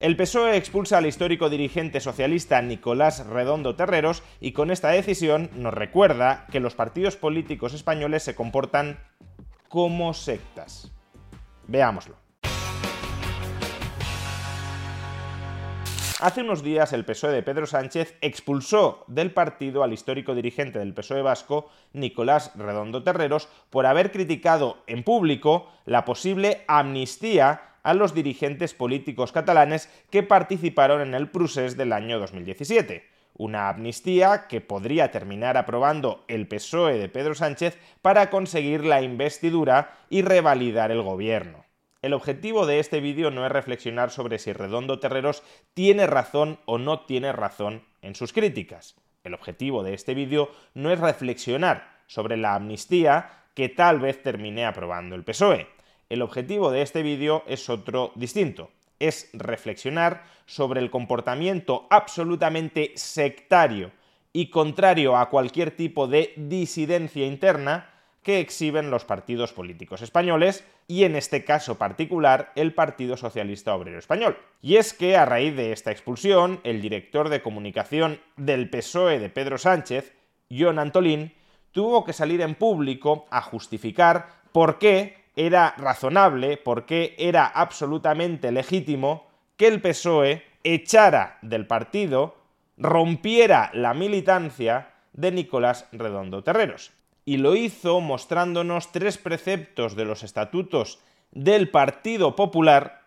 El PSOE expulsa al histórico dirigente socialista Nicolás Redondo Terreros y con esta decisión nos recuerda que los partidos políticos españoles se comportan como sectas. Veámoslo. Hace unos días el PSOE de Pedro Sánchez expulsó del partido al histórico dirigente del PSOE vasco, Nicolás Redondo Terreros, por haber criticado en público la posible amnistía a los dirigentes políticos catalanes que participaron en el procés del año 2017. Una amnistía que podría terminar aprobando el PSOE de Pedro Sánchez para conseguir la investidura y revalidar el gobierno. El objetivo de este vídeo no es reflexionar sobre si Redondo Terreros tiene razón o no tiene razón en sus críticas. El objetivo de este vídeo no es reflexionar sobre la amnistía que tal vez termine aprobando el PSOE. El objetivo de este vídeo es otro distinto, es reflexionar sobre el comportamiento absolutamente sectario y contrario a cualquier tipo de disidencia interna que exhiben los partidos políticos españoles y en este caso particular el Partido Socialista Obrero Español. Y es que a raíz de esta expulsión, el director de comunicación del PSOE de Pedro Sánchez, John Antolín, tuvo que salir en público a justificar por qué era razonable, porque era absolutamente legítimo que el PSOE echara del partido, rompiera la militancia de Nicolás Redondo Terreros. Y lo hizo mostrándonos tres preceptos de los estatutos del Partido Popular,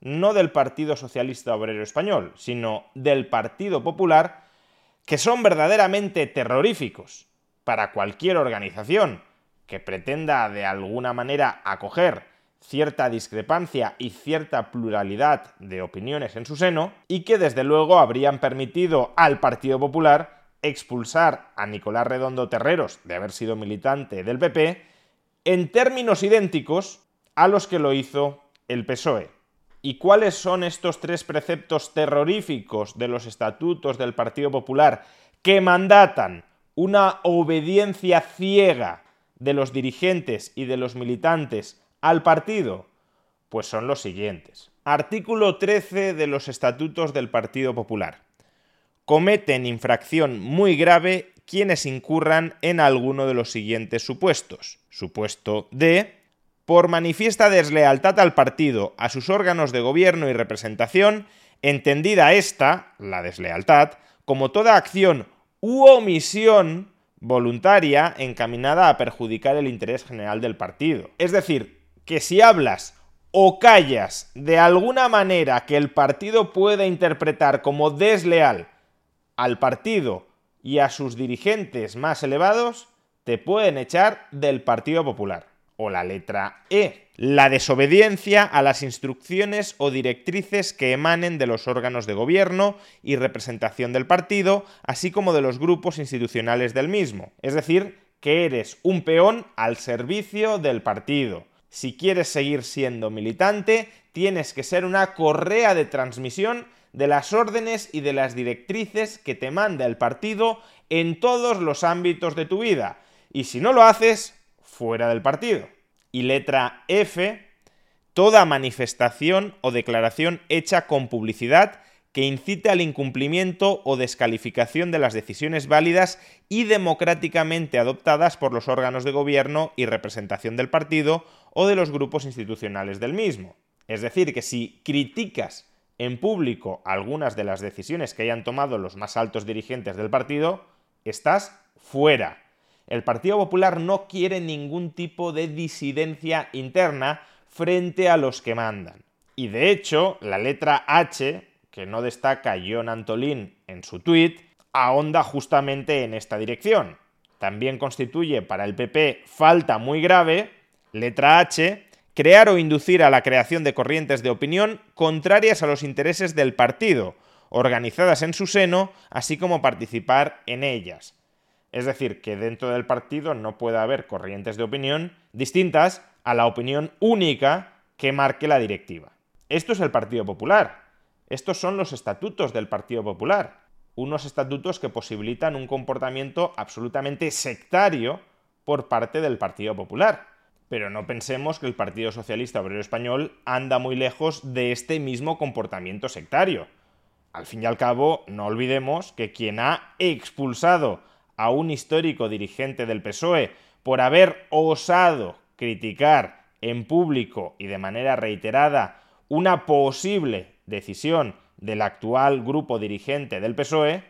no del Partido Socialista Obrero Español, sino del Partido Popular, que son verdaderamente terroríficos para cualquier organización que pretenda de alguna manera acoger cierta discrepancia y cierta pluralidad de opiniones en su seno, y que desde luego habrían permitido al Partido Popular expulsar a Nicolás Redondo Terreros de haber sido militante del PP en términos idénticos a los que lo hizo el PSOE. ¿Y cuáles son estos tres preceptos terroríficos de los estatutos del Partido Popular que mandatan una obediencia ciega de los dirigentes y de los militantes al partido? Pues son los siguientes. Artículo 13 de los estatutos del Partido Popular. Cometen infracción muy grave quienes incurran en alguno de los siguientes supuestos. Supuesto de por manifiesta deslealtad al partido, a sus órganos de gobierno y representación, entendida esta, la deslealtad, como toda acción u omisión voluntaria encaminada a perjudicar el interés general del partido. Es decir, que si hablas o callas de alguna manera que el partido pueda interpretar como desleal al partido y a sus dirigentes más elevados, te pueden echar del Partido Popular. O la letra E, la desobediencia a las instrucciones o directrices que emanen de los órganos de gobierno y representación del partido, así como de los grupos institucionales del mismo. Es decir, que eres un peón al servicio del partido. Si quieres seguir siendo militante, tienes que ser una correa de transmisión de las órdenes y de las directrices que te manda el partido en todos los ámbitos de tu vida. Y si no lo haces, fuera del partido y letra F, toda manifestación o declaración hecha con publicidad que incite al incumplimiento o descalificación de las decisiones válidas y democráticamente adoptadas por los órganos de gobierno y representación del partido o de los grupos institucionales del mismo. Es decir, que si criticas en público algunas de las decisiones que hayan tomado los más altos dirigentes del partido, estás fuera. El Partido Popular no quiere ningún tipo de disidencia interna frente a los que mandan. Y de hecho, la letra H, que no destaca John Antolín en su tuit, ahonda justamente en esta dirección. También constituye para el PP falta muy grave, letra H, crear o inducir a la creación de corrientes de opinión contrarias a los intereses del partido, organizadas en su seno, así como participar en ellas. Es decir, que dentro del partido no puede haber corrientes de opinión distintas a la opinión única que marque la directiva. Esto es el Partido Popular. Estos son los estatutos del Partido Popular. Unos estatutos que posibilitan un comportamiento absolutamente sectario por parte del Partido Popular. Pero no pensemos que el Partido Socialista Obrero Español anda muy lejos de este mismo comportamiento sectario. Al fin y al cabo, no olvidemos que quien ha expulsado a un histórico dirigente del PSOE por haber osado criticar en público y de manera reiterada una posible decisión del actual grupo dirigente del PSOE,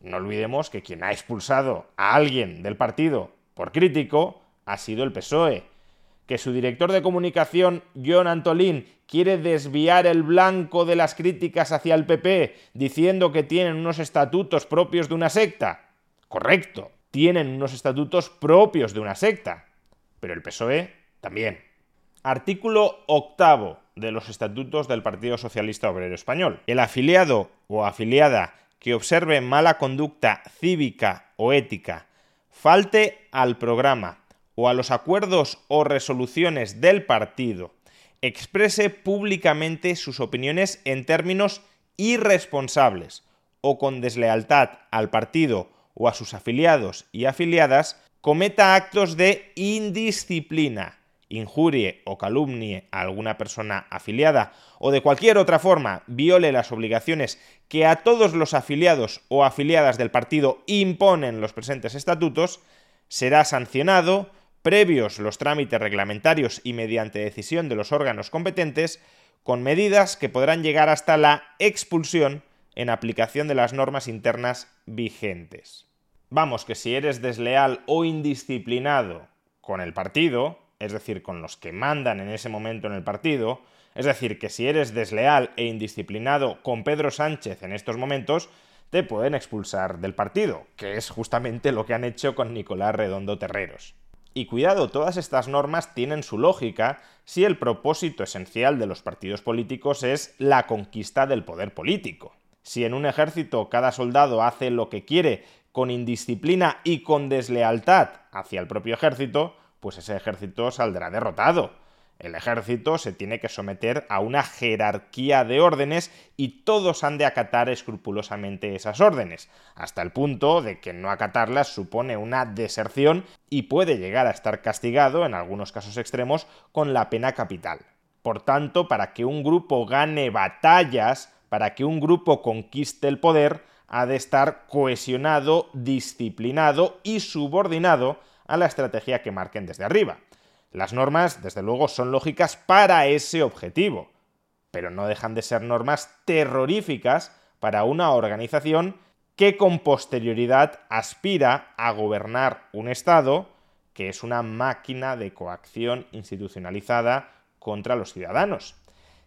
no olvidemos que quien ha expulsado a alguien del partido por crítico ha sido el PSOE. Que su director de comunicación, John Antolín, quiere desviar el blanco de las críticas hacia el PP diciendo que tienen unos estatutos propios de una secta. Correcto, tienen unos estatutos propios de una secta. Pero el PSOE también. Artículo octavo de los estatutos del Partido Socialista Obrero Español. El afiliado o afiliada que observe mala conducta cívica o ética, falte al programa o a los acuerdos o resoluciones del partido, exprese públicamente sus opiniones en términos irresponsables o con deslealtad al partido o a sus afiliados y afiliadas, cometa actos de indisciplina, injurie o calumnie a alguna persona afiliada o de cualquier otra forma viole las obligaciones que a todos los afiliados o afiliadas del partido imponen los presentes estatutos, será sancionado, previos los trámites reglamentarios y mediante decisión de los órganos competentes, con medidas que podrán llegar hasta la expulsión en aplicación de las normas internas vigentes. Vamos, que si eres desleal o indisciplinado con el partido, es decir, con los que mandan en ese momento en el partido, es decir, que si eres desleal e indisciplinado con Pedro Sánchez en estos momentos, te pueden expulsar del partido, que es justamente lo que han hecho con Nicolás Redondo Terreros. Y cuidado, todas estas normas tienen su lógica si el propósito esencial de los partidos políticos es la conquista del poder político. Si en un ejército cada soldado hace lo que quiere con indisciplina y con deslealtad hacia el propio ejército, pues ese ejército saldrá derrotado. El ejército se tiene que someter a una jerarquía de órdenes y todos han de acatar escrupulosamente esas órdenes, hasta el punto de que no acatarlas supone una deserción y puede llegar a estar castigado, en algunos casos extremos, con la pena capital. Por tanto, para que un grupo gane batallas, para que un grupo conquiste el poder, ha de estar cohesionado, disciplinado y subordinado a la estrategia que marquen desde arriba. Las normas, desde luego, son lógicas para ese objetivo, pero no dejan de ser normas terroríficas para una organización que con posterioridad aspira a gobernar un Estado que es una máquina de coacción institucionalizada contra los ciudadanos.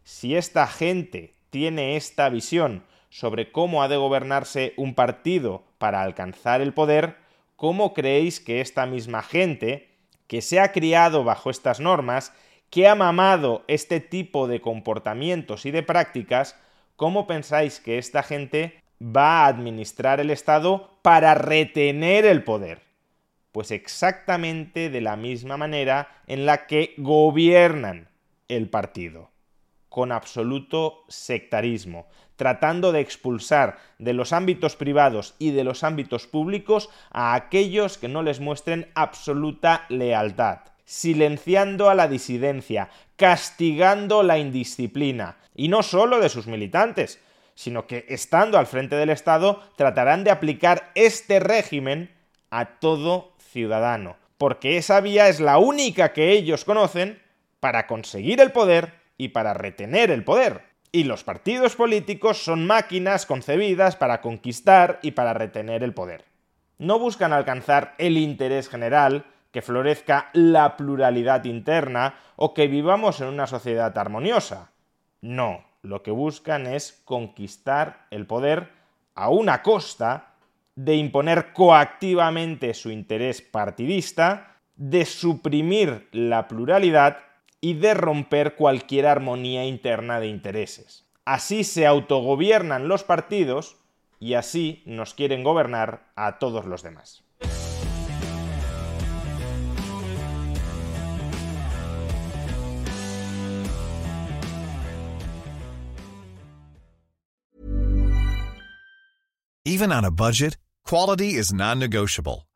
Si esta gente tiene esta visión sobre cómo ha de gobernarse un partido para alcanzar el poder, ¿cómo creéis que esta misma gente, que se ha criado bajo estas normas, que ha mamado este tipo de comportamientos y de prácticas, cómo pensáis que esta gente va a administrar el Estado para retener el poder? Pues exactamente de la misma manera en la que gobiernan el partido, con absoluto sectarismo, tratando de expulsar de los ámbitos privados y de los ámbitos públicos a aquellos que no les muestren absoluta lealtad, silenciando a la disidencia, castigando la indisciplina, y no solo de sus militantes, sino que estando al frente del Estado tratarán de aplicar este régimen a todo ciudadano, porque esa vía es la única que ellos conocen para conseguir el poder y para retener el poder. Y los partidos políticos son máquinas concebidas para conquistar y para retener el poder. No buscan alcanzar el interés general, que florezca la pluralidad interna o que vivamos en una sociedad armoniosa. No, lo que buscan es conquistar el poder a una costa de imponer coactivamente su interés partidista, de suprimir la pluralidad y de romper cualquier armonía interna de intereses. Así se autogobiernan los partidos y así nos quieren gobernar a todos los demás. Even on a budget, quality is non-negotiable.